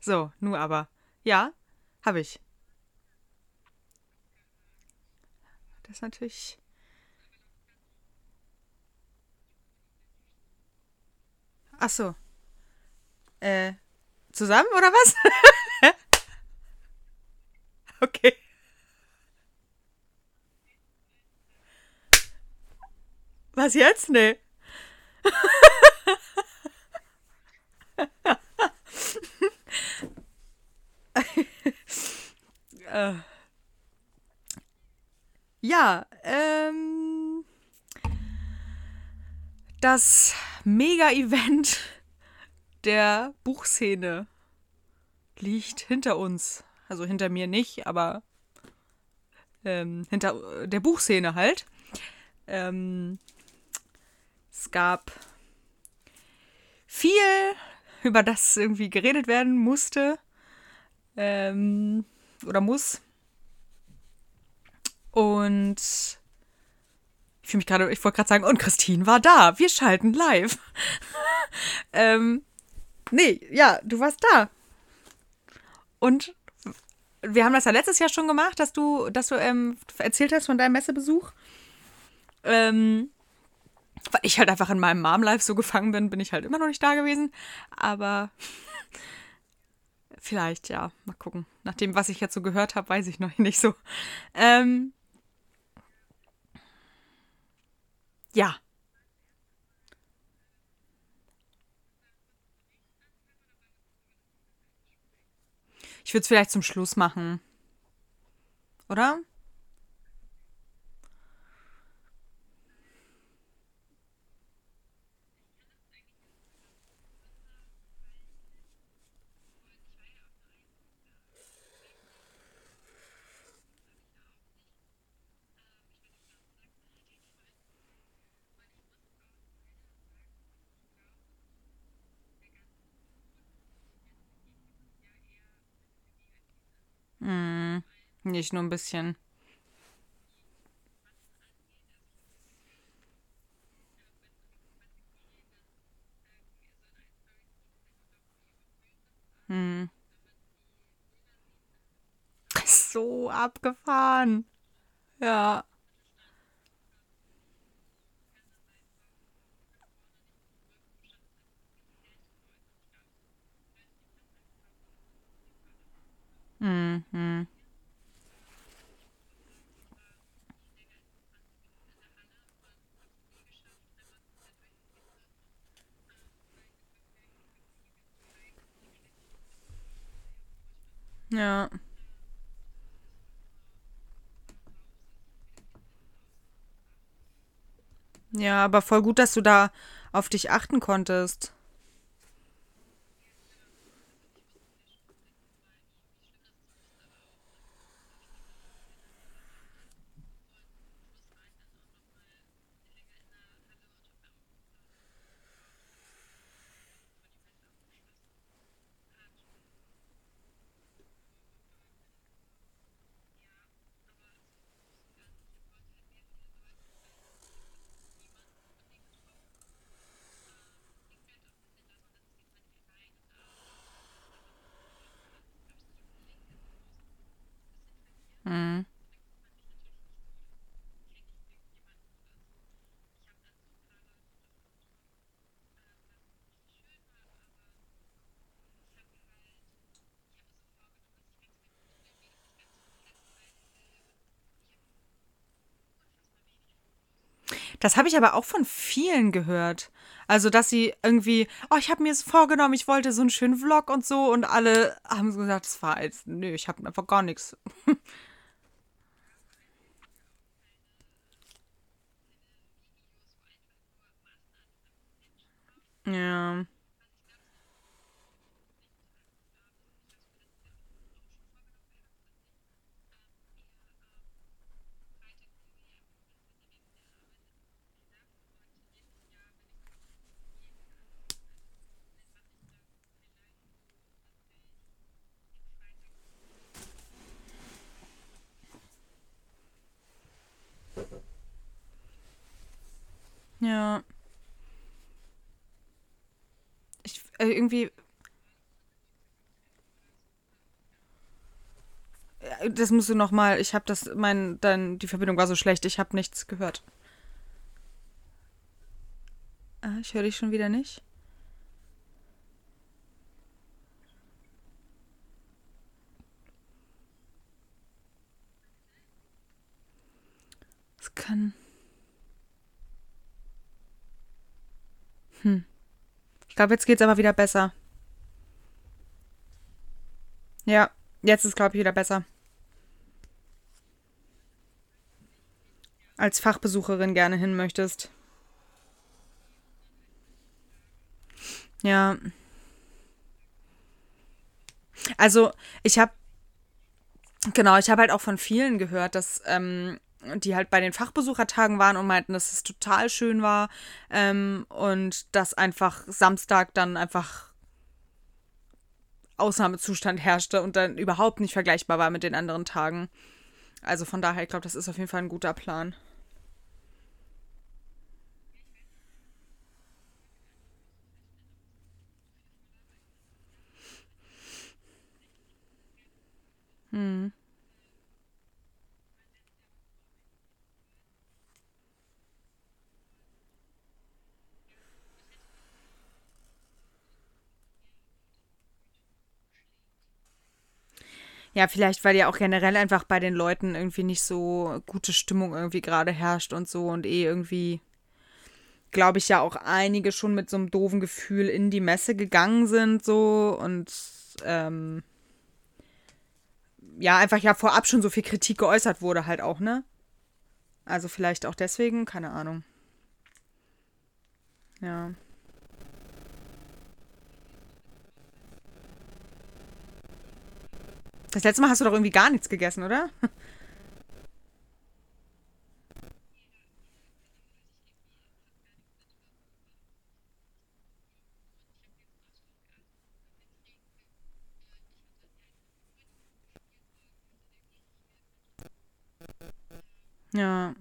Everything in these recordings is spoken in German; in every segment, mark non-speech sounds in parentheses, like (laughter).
So, nur aber. Ja, habe ich. Das ist natürlich. Ach so. Äh, zusammen oder was? (laughs) okay. Was jetzt? Nee. (laughs) äh. Ja, ähm. Das Mega-Event (laughs) der Buchszene liegt hinter uns. Also hinter mir nicht, aber ähm, hinter der Buchszene halt. Ähm, es gab viel, (laughs) über das irgendwie geredet werden musste ähm, oder muss. Und ich fühle mich gerade, ich wollte gerade sagen, und Christine war da. Wir schalten live. (laughs) ähm, nee, ja, du warst da. Und wir haben das ja letztes Jahr schon gemacht, dass du, dass du ähm, erzählt hast von deinem Messebesuch. Ähm, weil ich halt einfach in meinem Mom-Life so gefangen bin, bin ich halt immer noch nicht da gewesen. Aber vielleicht, ja, mal gucken. Nach dem, was ich jetzt so gehört habe, weiß ich noch nicht so. Ähm, ja. Ich würde es vielleicht zum Schluss machen. Oder? Hm, nicht nur ein bisschen. Hm. So abgefahren. Ja. Hm, hm. Ja. Ja, aber voll gut, dass du da auf dich achten konntest. Hm. Das habe ich aber auch von vielen gehört. Also, dass sie irgendwie, oh, ich habe mir es vorgenommen, ich wollte so einen schönen Vlog und so und alle haben gesagt, das war jetzt, nö, ich habe einfach gar nichts. (laughs) Ja. Ja. Ich, äh, irgendwie, das musst du noch mal. Ich habe das, mein, dann die Verbindung war so schlecht. Ich habe nichts gehört. Ah, ich höre dich schon wieder nicht. Es kann. Hm. Ich glaube, jetzt geht's aber wieder besser. Ja, jetzt ist, glaube ich, wieder besser. Als Fachbesucherin gerne hin möchtest. Ja. Also, ich habe, genau, ich habe halt auch von vielen gehört, dass, ähm, die halt bei den Fachbesuchertagen waren und meinten, dass es total schön war ähm, und dass einfach Samstag dann einfach Ausnahmezustand herrschte und dann überhaupt nicht vergleichbar war mit den anderen Tagen. Also von daher, ich glaube, das ist auf jeden Fall ein guter Plan. Hm. Ja, vielleicht, weil ja auch generell einfach bei den Leuten irgendwie nicht so gute Stimmung irgendwie gerade herrscht und so und eh irgendwie, glaube ich, ja auch einige schon mit so einem doofen Gefühl in die Messe gegangen sind so und ähm, ja, einfach ja vorab schon so viel Kritik geäußert wurde halt auch, ne? Also vielleicht auch deswegen, keine Ahnung. Ja. Das letzte Mal hast du doch irgendwie gar nichts gegessen, oder? Ja.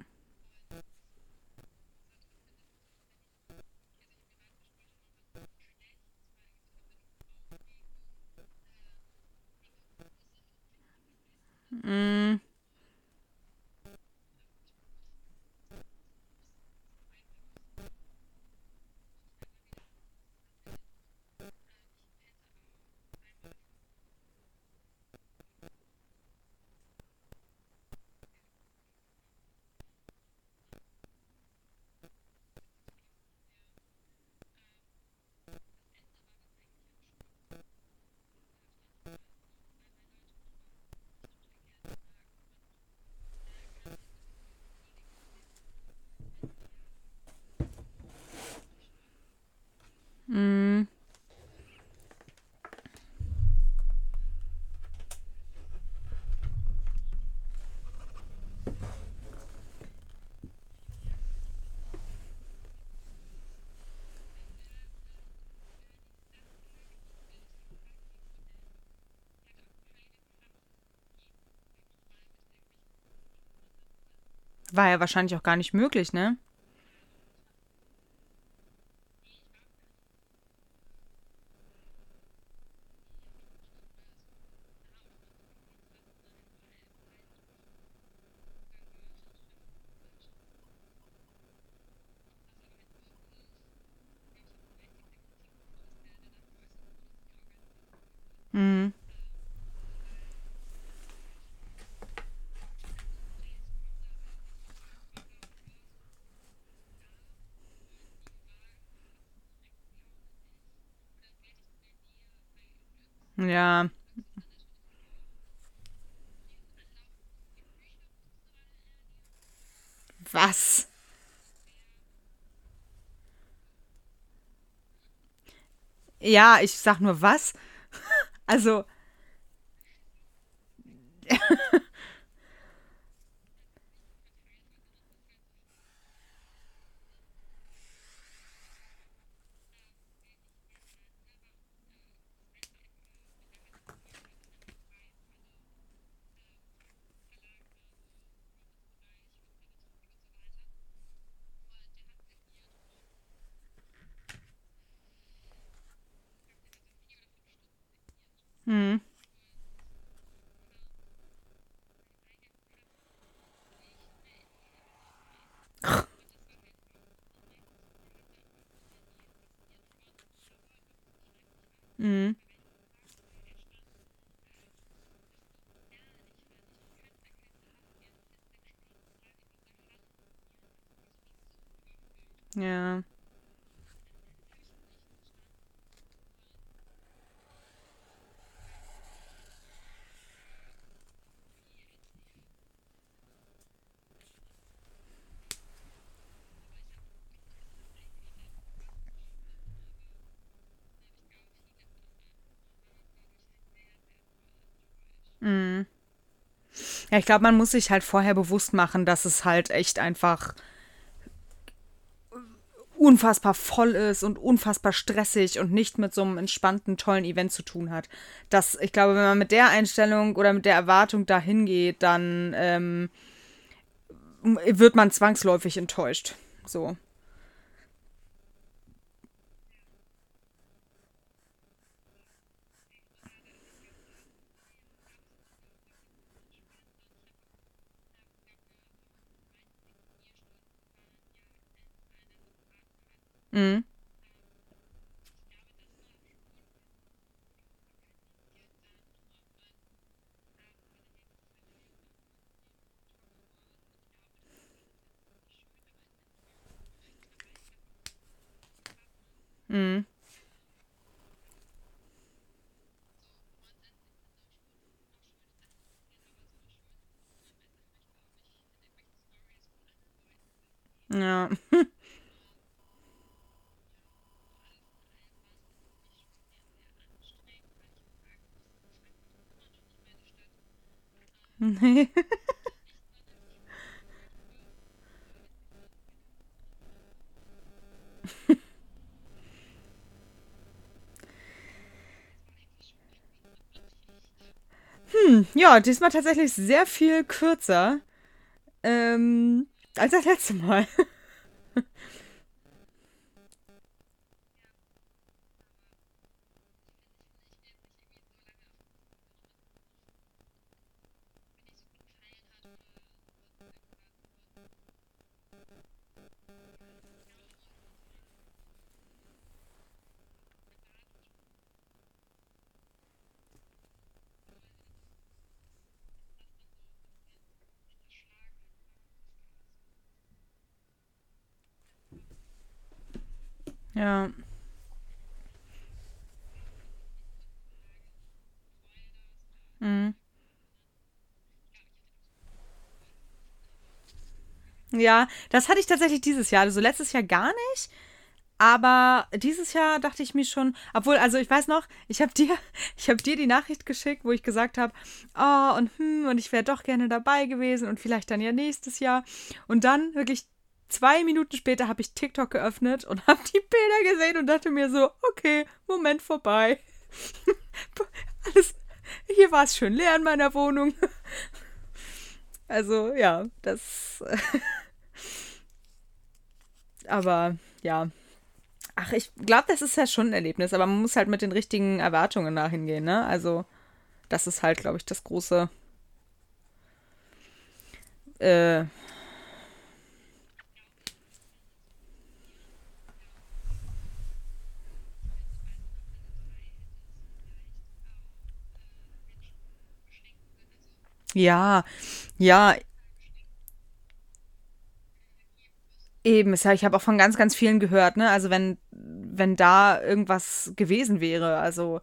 War ja wahrscheinlich auch gar nicht möglich, ne? Ja. Was? Ja, ich sag nur was. (laughs) Also, Hmm. mm. Yeah. Ja, ich glaube, man muss sich halt vorher bewusst machen, dass es halt echt einfach unfassbar voll ist und unfassbar stressig und nicht mit so einem entspannten, tollen Event zu tun hat. Das, ich glaube, wenn man mit der Einstellung oder mit der Erwartung dahin geht, dann ähm, wird man zwangsläufig enttäuscht. So. Mhm. Mhm. Ja. (laughs) (laughs) Hm, ja, diesmal tatsächlich sehr viel kürzer ähm, als das letzte Mal. (laughs) Ja. Mhm. Ja, das hatte ich tatsächlich dieses Jahr. Also letztes Jahr gar nicht. Aber dieses Jahr dachte ich mir schon, obwohl, also ich weiß noch, ich habe dir, (laughs) ich dir die Nachricht geschickt, wo ich gesagt habe, oh und hm, und ich wäre doch gerne dabei gewesen und vielleicht dann ja nächstes Jahr. Und dann wirklich zwei Minuten später habe ich TikTok geöffnet und (laughs) habe die Bilder gesehen und dachte mir so, okay, Moment vorbei. (laughs) Alles, hier war es schön leer in meiner Wohnung. (laughs) Also ja, das. aber ja. Ach, ich glaube, das ist ja schon ein Erlebnis, aber man muss halt mit den richtigen Erwartungen dahin gehen, ne? Also, das ist halt, glaube ich, das große. Äh, ja, ja, eben. Ich habe auch von ganz, ganz vielen gehört, ne? Also, wenn, wenn da irgendwas gewesen wäre, also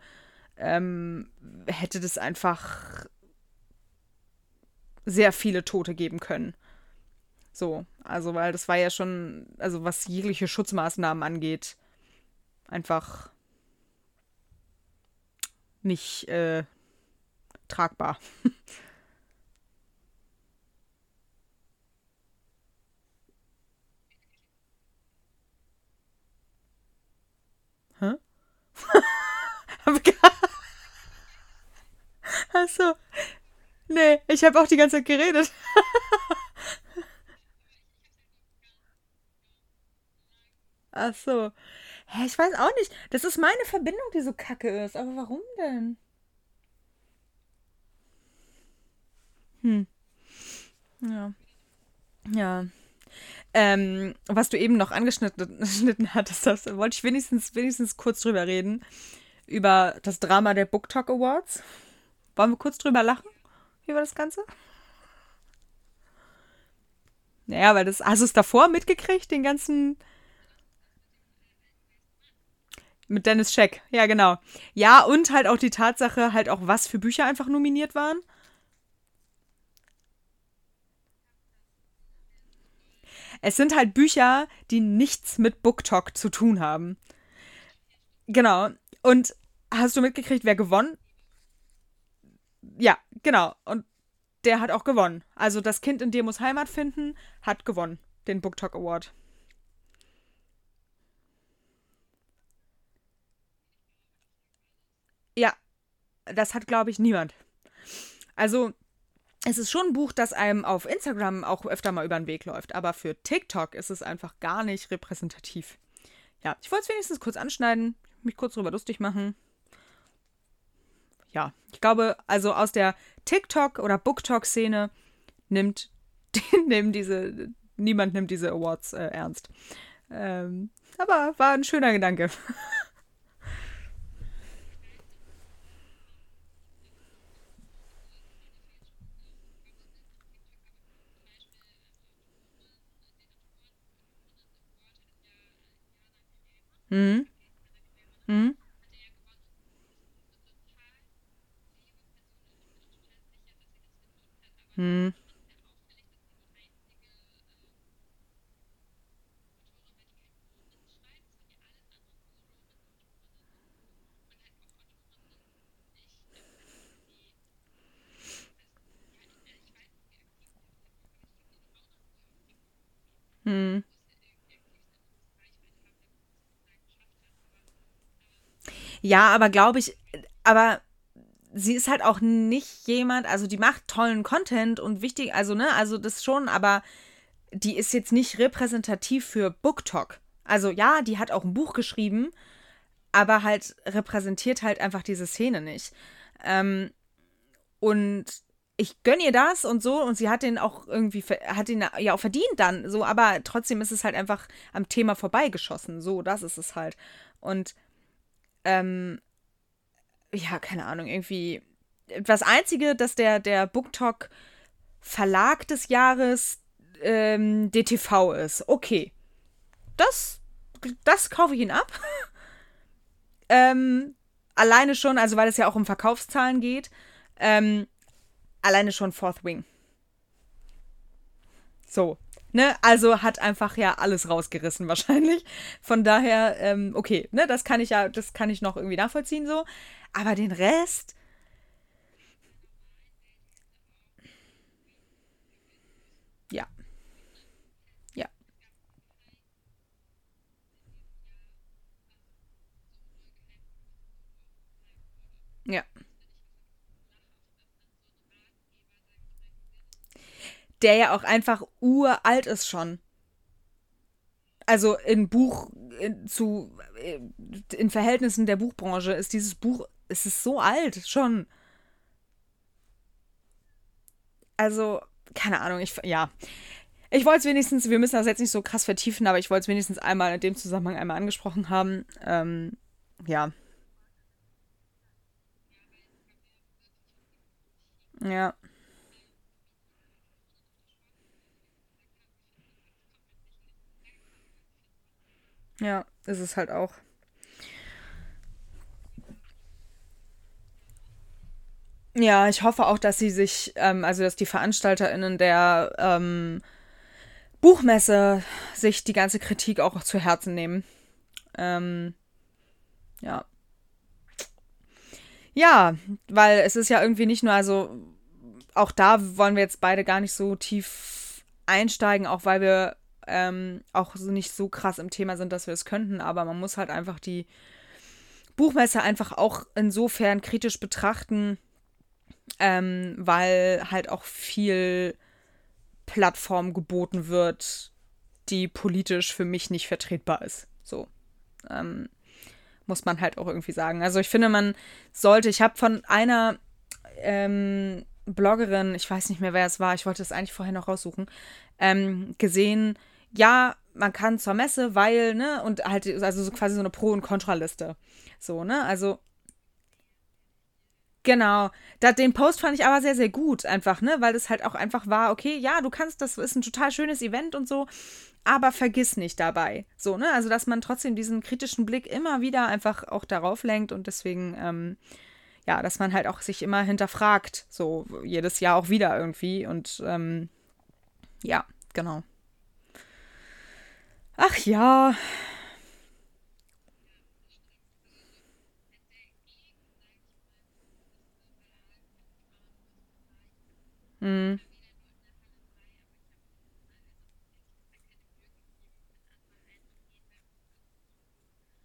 ähm, hätte das einfach sehr viele Tote geben können. So, also, weil das war ja schon, also was jegliche Schutzmaßnahmen angeht, einfach nicht äh, tragbar. (laughs) Hä? (laughs) Achso. Nee, ich habe auch die ganze Zeit geredet. (laughs) Ach so. Hä, ich weiß auch nicht. Das ist meine Verbindung, die so kacke ist. Aber warum denn? Hm. Ja. Ja. Ähm, was du eben noch angeschnitten (laughs) hattest, das wollte ich wenigstens, wenigstens kurz drüber reden. Über das Drama der Book Talk Awards. Wollen wir kurz drüber lachen? Über das Ganze? Naja, weil das. Hast du es davor mitgekriegt, den ganzen. Mit Dennis Scheck, ja, genau. Ja, und halt auch die Tatsache, halt auch, was für Bücher einfach nominiert waren. Es sind halt Bücher, die nichts mit BookTok zu tun haben. Genau. Und hast du mitgekriegt, wer gewonnen? Ja, genau. Und der hat auch gewonnen. Also das Kind in dir muss Heimat finden, hat gewonnen, den BookTok Award. Ja, das hat, glaube ich, niemand. Also, es ist schon ein Buch, das einem auf Instagram auch öfter mal über den Weg läuft, aber für TikTok ist es einfach gar nicht repräsentativ. Ja, ich wollte es wenigstens kurz anschneiden, mich kurz drüber lustig machen. Ja, ich glaube, also aus der TikTok- oder BookTok-Szene nimmt (laughs) nehmen diese, niemand nimmt diese Awards äh, ernst. Ähm, aber war ein schöner Gedanke. (laughs) Mhm. Mhm. Mhm. Mhm. Ja, aber glaube ich, aber sie ist halt auch nicht jemand, also die macht tollen Content und wichtig, also ne, also das schon, aber die ist jetzt nicht repräsentativ für BookTok. Also ja, die hat auch ein Buch geschrieben, aber halt repräsentiert halt einfach diese Szene nicht. Ähm, und ich gönne ihr das und so und sie hat den auch irgendwie, hat ihn ja auch verdient dann, so, aber trotzdem ist es halt einfach am Thema vorbeigeschossen, so, das ist es halt. Und ähm, ja, keine Ahnung, irgendwie das Einzige, dass der, der BookTok Verlag des Jahres ähm, DTV ist. Okay. Das, das kaufe ich ihn ab. (laughs) ähm, alleine schon, also weil es ja auch um Verkaufszahlen geht, ähm, alleine schon Fourth Wing. So. Ne, also hat einfach ja alles rausgerissen wahrscheinlich. Von daher, ähm, okay, ne, das kann ich ja, das kann ich noch irgendwie nachvollziehen so. Aber den Rest. Ja. Ja. Ja. Der ja auch einfach uralt ist schon. Also in Buch in, zu äh, in Verhältnissen der Buchbranche ist dieses Buch es ist so alt schon. Also, keine Ahnung, ich, ja. Ich wollte es wenigstens, wir müssen das jetzt nicht so krass vertiefen, aber ich wollte es wenigstens einmal in dem Zusammenhang einmal angesprochen haben. Ähm, ja. Ja. Ja, ist es halt auch. Ja, ich hoffe auch, dass sie sich, ähm, also dass die VeranstalterInnen der ähm, Buchmesse sich die ganze Kritik auch zu Herzen nehmen. Ähm, ja. Ja, weil es ist ja irgendwie nicht nur, also auch da wollen wir jetzt beide gar nicht so tief einsteigen, auch weil wir ähm, auch nicht so krass im Thema sind, dass wir es könnten, aber man muss halt einfach die Buchmesse einfach auch insofern kritisch betrachten, ähm, weil halt auch viel Plattform geboten wird, die politisch für mich nicht vertretbar ist. So. Ähm, muss man halt auch irgendwie sagen. Also ich finde, man sollte, ich habe von einer ähm, Bloggerin, ich weiß nicht mehr, wer es war, ich wollte es eigentlich vorher noch raussuchen, ähm, gesehen, ja, man kann zur Messe, weil, ne, und halt, also so quasi so eine Pro- und Kontraliste. So, ne, also Genau. Da, den Post fand ich aber sehr, sehr gut, einfach, ne? Weil es halt auch einfach war, okay, ja, du kannst, das ist ein total schönes Event und so, aber vergiss nicht dabei. So, ne? Also, dass man trotzdem diesen kritischen Blick immer wieder einfach auch darauf lenkt und deswegen, ähm, ja, dass man halt auch sich immer hinterfragt, so jedes Jahr auch wieder irgendwie und ähm, ja, genau. Ach ja. Hm.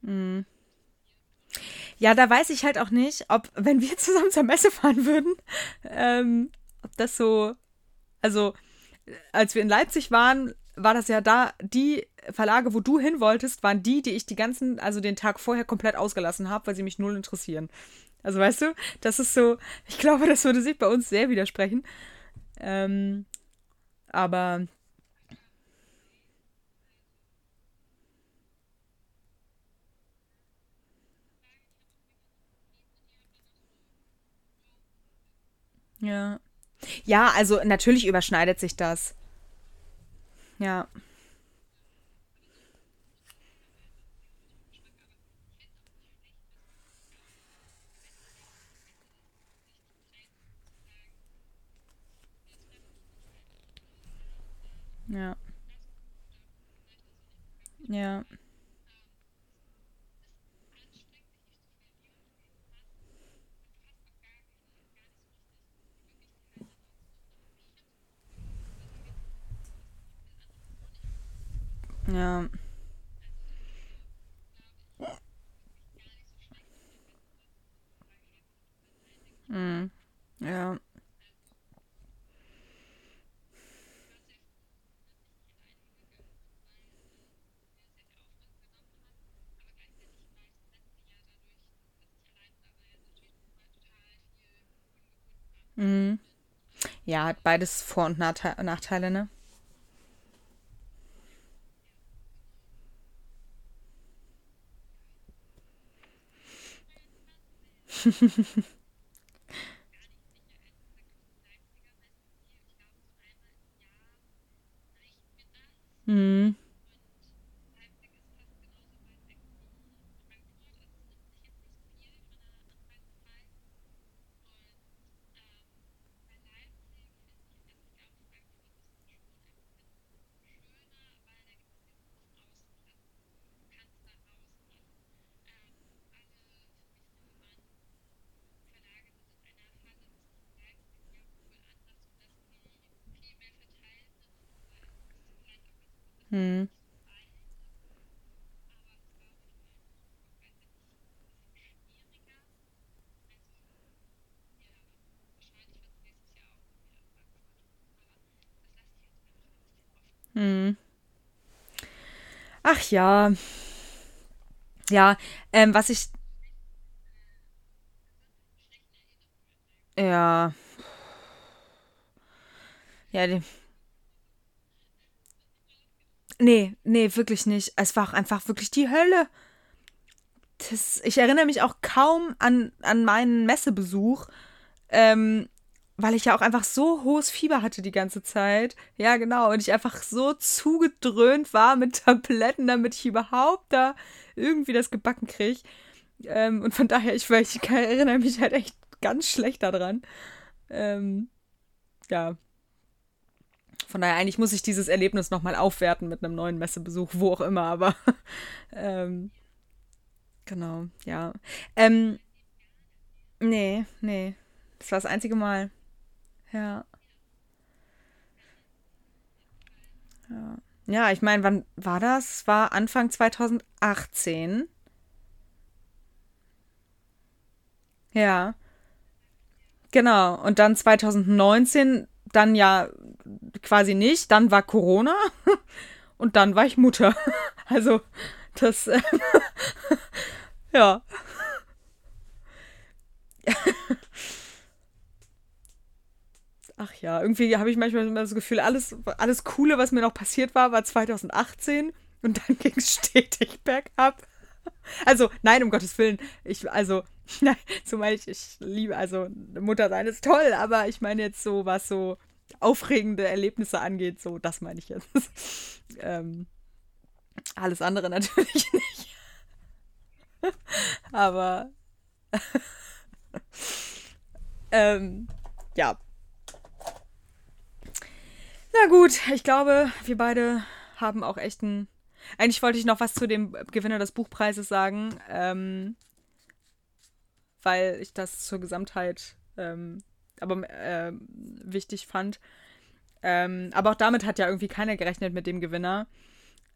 Hm. Ja, da weiß ich halt auch nicht, ob, wenn wir zusammen zur Messe fahren würden, ähm, ob das so, also als wir in Leipzig waren, war das ja da, die Verlage, wo du hin wolltest, waren die, die ich die ganzen, also den Tag vorher komplett ausgelassen habe, weil sie mich null interessieren. Also weißt du, das ist so, ich glaube, das würde sich bei uns sehr widersprechen. Ähm, aber ja. Ja, also natürlich überschneidet sich das. Ja, ja, ja. Ja. Mm, ja. Mm. Ja, hat beides Vor- und Nachteile, ne? mhm. Mm, mm. Ach ja, ja, ähm, was ich, ja, ja, die, nee, nee, wirklich nicht. Es war auch einfach wirklich die Hölle. Das, ich erinnere mich auch kaum an, an meinen Messebesuch, ähm, weil ich ja auch einfach so hohes Fieber hatte die ganze Zeit. Ja, genau. Und ich einfach so zugedröhnt war mit (laughs) Tabletten, damit ich überhaupt da irgendwie das gebacken kriege. Ähm, und von daher, ich, ich (laughs) erinnere mich halt echt ganz schlecht daran. Ähm, ja, von daher, eigentlich muss ich dieses Erlebnis nochmal aufwerten mit einem neuen Messebesuch, wo auch immer, aber (laughs) ähm, genau, ja. Ähm, nee, nee. Das war das einzige Mal. Ja, ja. Ja, ich meine, wann war das? War Anfang 2018. Ja, genau. Und dann 2019, dann ja quasi nicht. Dann war Corona (laughs) und dann war ich Mutter. (laughs) Also, das, äh, (laughs) ja. Ach ja, irgendwie habe ich manchmal das Gefühl, alles, alles Coole, was mir noch passiert war, war 2018 und dann ging es stetig bergab. Also, nein, um Gottes Willen. Ich, also, (laughs) Nein, meine ich, ich liebe, also Mutter sein ist toll, aber ich meine jetzt so, was so aufregende Erlebnisse angeht, so, das meine ich jetzt. (laughs) ähm, alles andere (laughs) natürlich nicht. aber ähm, ja. Na gut, ich glaube, wir beide haben auch echt ein. Eigentlich wollte ich noch was zu dem Gewinner des Buchpreises sagen, ähm, weil ich das zur Gesamtheit ähm, aber äh, wichtig fand. Ähm, aber auch damit hat ja irgendwie keiner gerechnet mit dem Gewinner.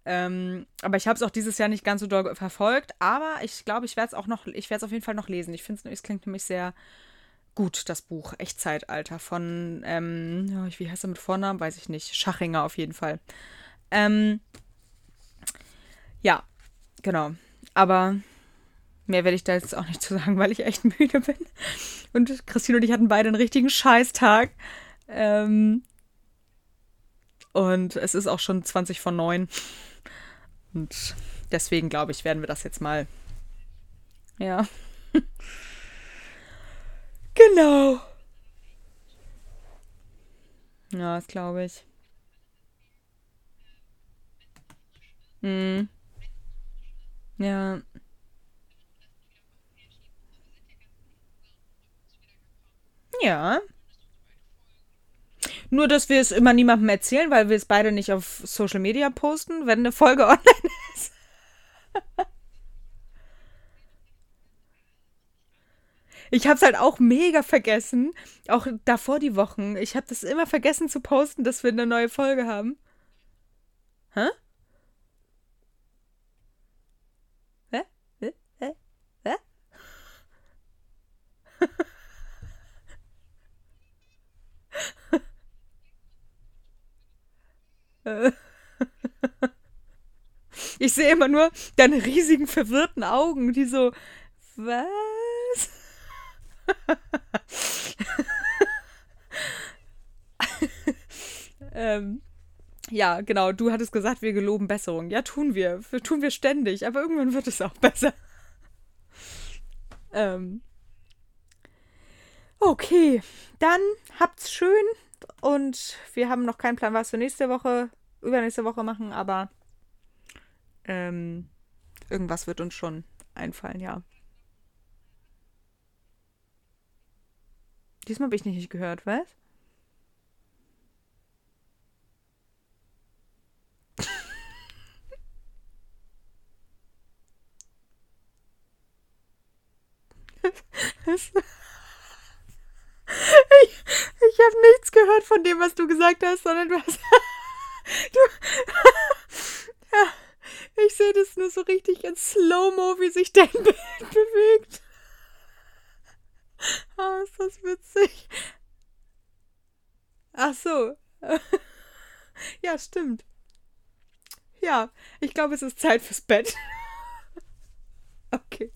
Ähm, aber ich habe es auch dieses Jahr nicht ganz so doll verfolgt. Aber ich glaube, ich werde es auch noch, ich werde es auf jeden Fall noch lesen. Ich finde es klingt nämlich sehr gut, das Buch Echtzeitalter von, ähm, wie heißt er mit Vornamen? Weiß ich nicht. Schachinger auf jeden Fall. Ähm, ja, genau. Aber mehr werde ich da jetzt auch nicht zu sagen, weil ich echt (laughs) müde bin. Und Christine und ich hatten beide einen richtigen Scheißtag. Ähm, und es ist auch schon 20 von 9. Und deswegen glaube ich, werden wir das jetzt mal. Ja. (laughs) genau. Ja, das glaube ich. Hm. Ja. Ja. Nur, dass wir es immer niemandem erzählen, weil wir es beide nicht auf Social Media posten, wenn eine Folge (laughs) online ist. Ich habe es halt auch mega vergessen. Auch davor die Wochen. Ich habe das immer vergessen zu posten, dass wir eine neue Folge haben. Hä? Hä? Hä? Hä? Ich sehe immer nur deine riesigen verwirrten Augen, die so, was? (laughs) ähm, ja, genau, du hattest gesagt, wir geloben Besserung. Ja, tun wir. Tun wir ständig, aber irgendwann wird es auch besser. ähm. Okay, dann habt's schön und wir haben noch keinen Plan, was wir nächste Woche, übernächste Woche machen, aber ähm, irgendwas wird uns schon einfallen, ja. Diesmal habe ich nicht gehört, was? (laughs) ich ich habe nichts gehört von dem, was du gesagt hast, sondern du hast. Es nur so richtig in Slow-Mo, wie sich dein (laughs) Bild bewegt. Ah, oh, ist das witzig. Ach so. (laughs) Ja, stimmt. Ja, ich glaube, es ist Zeit fürs Bett. (laughs) Okay.